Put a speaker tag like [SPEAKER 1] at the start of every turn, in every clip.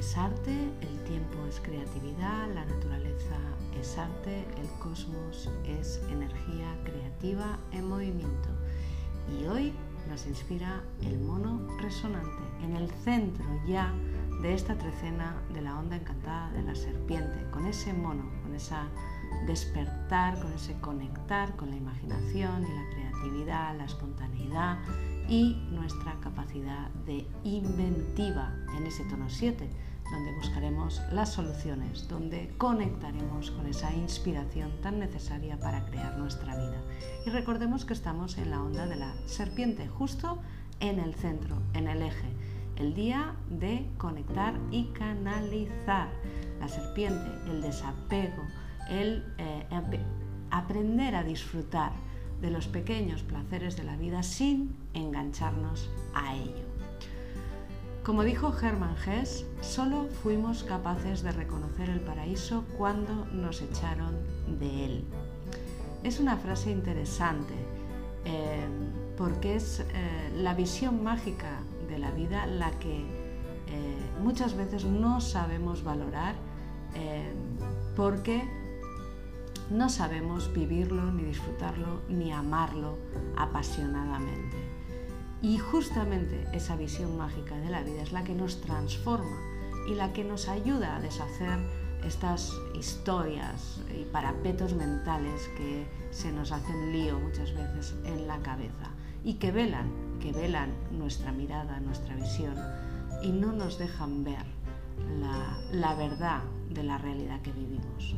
[SPEAKER 1] es arte, el tiempo es creatividad, la naturaleza es arte, el cosmos es energía creativa en movimiento. Y hoy nos inspira el mono resonante, en el centro ya de esta trecena de la onda encantada de la serpiente, con ese mono, con esa despertar, con ese conectar con la imaginación y la creatividad, la espontaneidad y nuestra capacidad de inventiva en ese tono 7, donde buscaremos las soluciones, donde conectaremos con esa inspiración tan necesaria para crear nuestra vida. Y recordemos que estamos en la onda de la serpiente, justo en el centro, en el eje, el día de conectar y canalizar. La serpiente, el desapego, el eh, aprender a disfrutar de los pequeños placeres de la vida sin engancharnos a ello. Como dijo Hermann Hesse, solo fuimos capaces de reconocer el paraíso cuando nos echaron de él. Es una frase interesante eh, porque es eh, la visión mágica de la vida la que eh, muchas veces no sabemos valorar porque no sabemos vivirlo, ni disfrutarlo, ni amarlo apasionadamente. Y justamente esa visión mágica de la vida es la que nos transforma y la que nos ayuda a deshacer estas historias y parapetos mentales que se nos hacen lío muchas veces en la cabeza y que velan, que velan nuestra mirada, nuestra visión y no nos dejan ver la, verdad de la realidad que vivimos.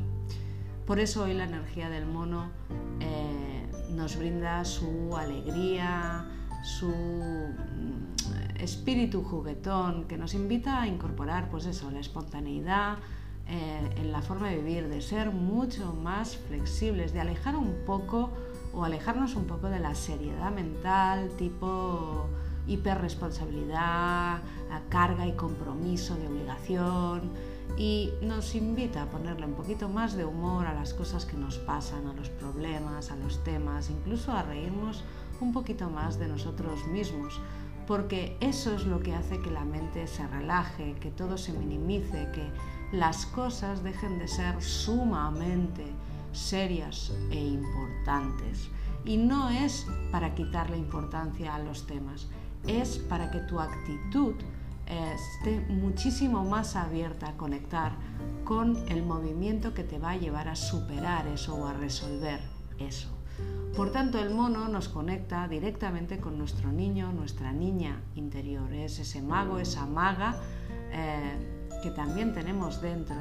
[SPEAKER 1] Por eso hoy la energía del mono eh, nos brinda su alegría, su mm, espíritu juguetón, que nos invita a incorporar pues eso, la espontaneidad eh, en la forma de vivir, de ser mucho más flexibles, de alejar un poco o alejarnos un poco de la seriedad mental tipo hiperresponsabilidad, carga y compromiso de obligación y nos invita a ponerle un poquito más de humor a las cosas que nos pasan, a los problemas, a los temas, incluso a reírnos un poquito más de nosotros mismos, porque eso es lo que hace que la mente se relaje, que todo se minimice, que las cosas dejen de ser sumamente serias e importantes. Y no es para quitarle importancia a los temas, es para que tu actitud esté muchísimo más abierta a conectar con el movimiento que te va a llevar a superar eso o a resolver eso. Por tanto, el mono nos conecta directamente con nuestro niño, nuestra niña interior. Es ese mago, esa maga eh, que también tenemos dentro,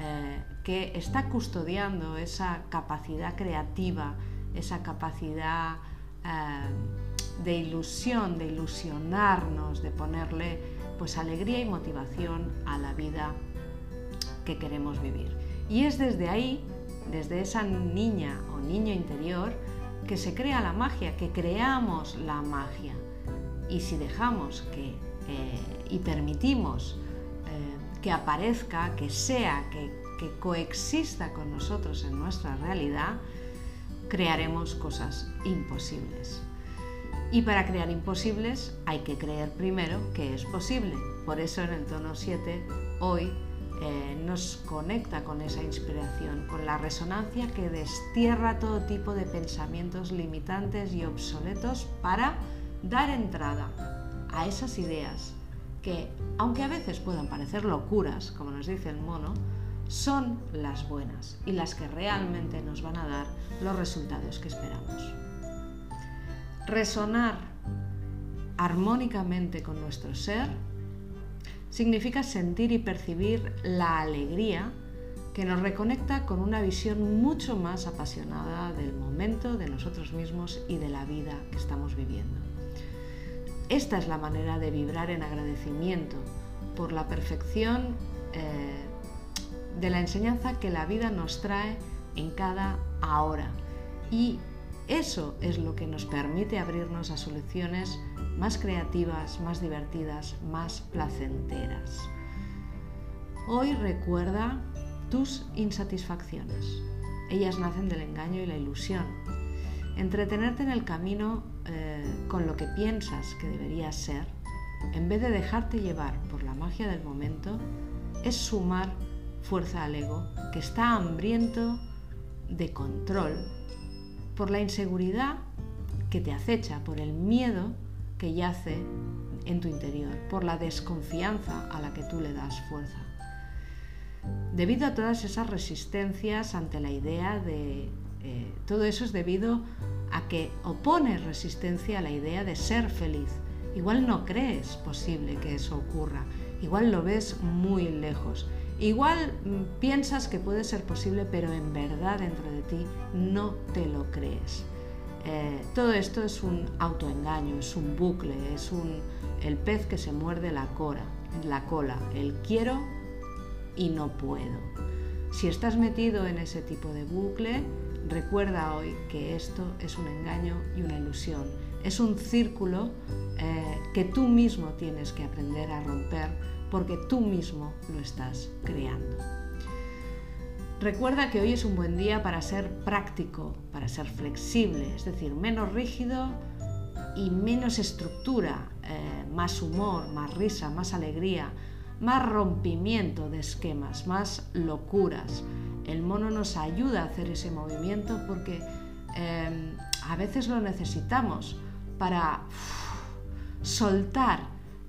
[SPEAKER 1] eh, que está custodiando esa capacidad creativa, esa capacidad eh, de ilusión, de ilusionarnos, de ponerle pues alegría y motivación a la vida que queremos vivir. Y es desde ahí, desde esa niña o niño interior, que se crea la magia, que creamos la magia. Y si dejamos que eh, y permitimos eh, que aparezca, que sea, que, que coexista con nosotros en nuestra realidad, crearemos cosas imposibles. Y para crear imposibles hay que creer primero que es posible. Por eso en el tono 7 hoy eh, nos conecta con esa inspiración, con la resonancia que destierra todo tipo de pensamientos limitantes y obsoletos para dar entrada a esas ideas que, aunque a veces puedan parecer locuras, como nos dice el mono, son las buenas y las que realmente nos van a dar los resultados que esperamos. Resonar armónicamente con nuestro ser significa sentir y percibir la alegría que nos reconecta con una visión mucho más apasionada del momento, de nosotros mismos y de la vida que estamos viviendo. Esta es la manera de vibrar en agradecimiento por la perfección eh, de la enseñanza que la vida nos trae en cada ahora y eso es lo que nos permite abrirnos a soluciones más creativas, más divertidas, más placenteras. Hoy recuerda tus insatisfacciones. Ellas nacen del engaño y la ilusión. Entretenerte en el camino eh, con lo que piensas que deberías ser, en vez de dejarte llevar por la magia del momento, es sumar fuerza al ego, que está hambriento de control por la inseguridad que te acecha, por el miedo que yace en tu interior, por la desconfianza a la que tú le das fuerza. Debido a todas esas resistencias ante la idea de... Eh, todo eso es debido a que opones resistencia a la idea de ser feliz. Igual no crees posible que eso ocurra, igual lo ves muy lejos, igual mm, piensas que puede ser posible, pero en verdad dentro de ti no te lo crees. Eh, todo esto es un autoengaño, es un bucle, es un, el pez que se muerde la, cora, la cola, el quiero y no puedo. Si estás metido en ese tipo de bucle, recuerda hoy que esto es un engaño y una ilusión. Es un círculo eh, que tú mismo tienes que aprender a romper porque tú mismo lo estás creando. Recuerda que hoy es un buen día para ser práctico, para ser flexible, es decir, menos rígido y menos estructura, eh, más humor, más risa, más alegría, más rompimiento de esquemas, más locuras. El mono nos ayuda a hacer ese movimiento porque eh, a veces lo necesitamos para soltar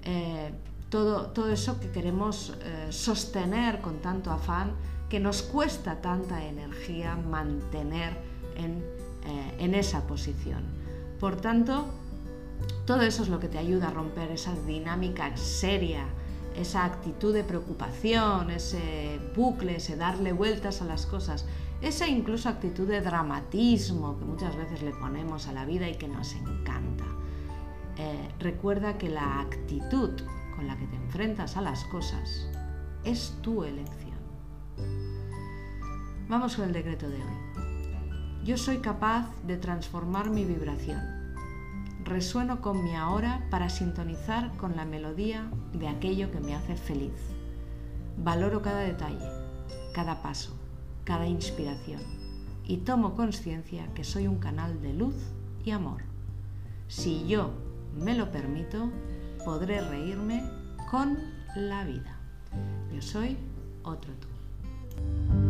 [SPEAKER 1] eh, todo, todo, eso que queremos sostener con tanto afán que nos cuesta tanta energía mantener en, eh, en esa posición. Por tanto, todo eso es lo que te ayuda a romper esa dinámica seria, esa actitud de preocupación, ese bucle, ese darle vueltas a las cosas, esa incluso actitud de dramatismo que muchas veces le ponemos a la vida y que nos encanta. Eh, recuerda que la actitud con la que te enfrentas a las cosas es tu elección. Vamos con el decreto de hoy. Yo soy capaz de transformar mi vibración. Resueno con mi ahora para sintonizar con la melodía de aquello que me hace feliz. Valoro cada detalle, cada paso, cada inspiración y tomo conciencia que soy un canal de luz y amor. Si yo me lo permito, podré reírme con la vida. Yo soy otro tú.